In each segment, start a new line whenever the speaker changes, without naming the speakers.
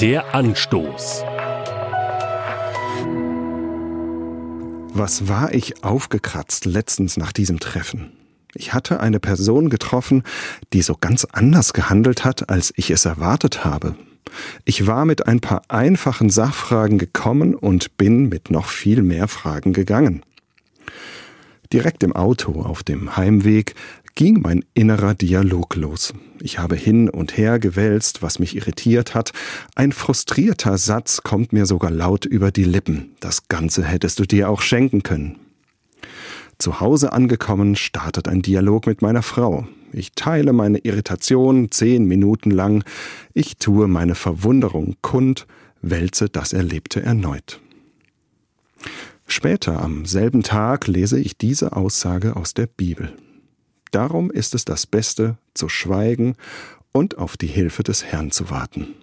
Der Anstoß.
Was war ich aufgekratzt letztens nach diesem Treffen? Ich hatte eine Person getroffen, die so ganz anders gehandelt hat, als ich es erwartet habe. Ich war mit ein paar einfachen Sachfragen gekommen und bin mit noch viel mehr Fragen gegangen. Direkt im Auto auf dem Heimweg ging mein innerer Dialog los. Ich habe hin und her gewälzt, was mich irritiert hat. Ein frustrierter Satz kommt mir sogar laut über die Lippen. Das Ganze hättest du dir auch schenken können. Zu Hause angekommen, startet ein Dialog mit meiner Frau. Ich teile meine Irritation zehn Minuten lang. Ich tue meine Verwunderung kund, wälze das Erlebte erneut. Später am selben Tag lese ich diese Aussage aus der Bibel. Darum ist es das Beste, zu schweigen und auf die Hilfe des Herrn zu warten.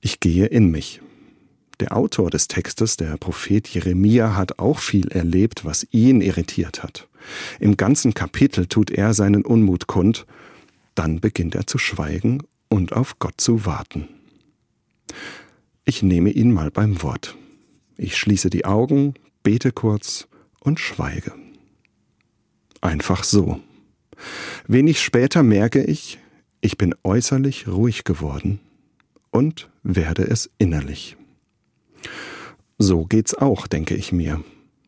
Ich gehe in mich. Der Autor des Textes, der Prophet Jeremia, hat auch viel erlebt, was ihn irritiert hat. Im ganzen Kapitel tut er seinen Unmut kund, dann beginnt er zu schweigen und auf Gott zu warten. Ich nehme ihn mal beim Wort. Ich schließe die Augen, bete kurz und schweige. Einfach so. Wenig später merke ich, ich bin äußerlich ruhig geworden und werde es innerlich. So geht's auch, denke ich mir.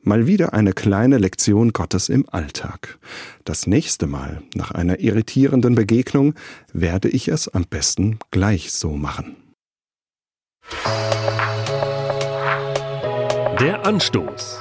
Mal wieder eine kleine Lektion Gottes im Alltag. Das nächste Mal, nach einer irritierenden Begegnung, werde ich es am besten gleich so machen.
Der Anstoß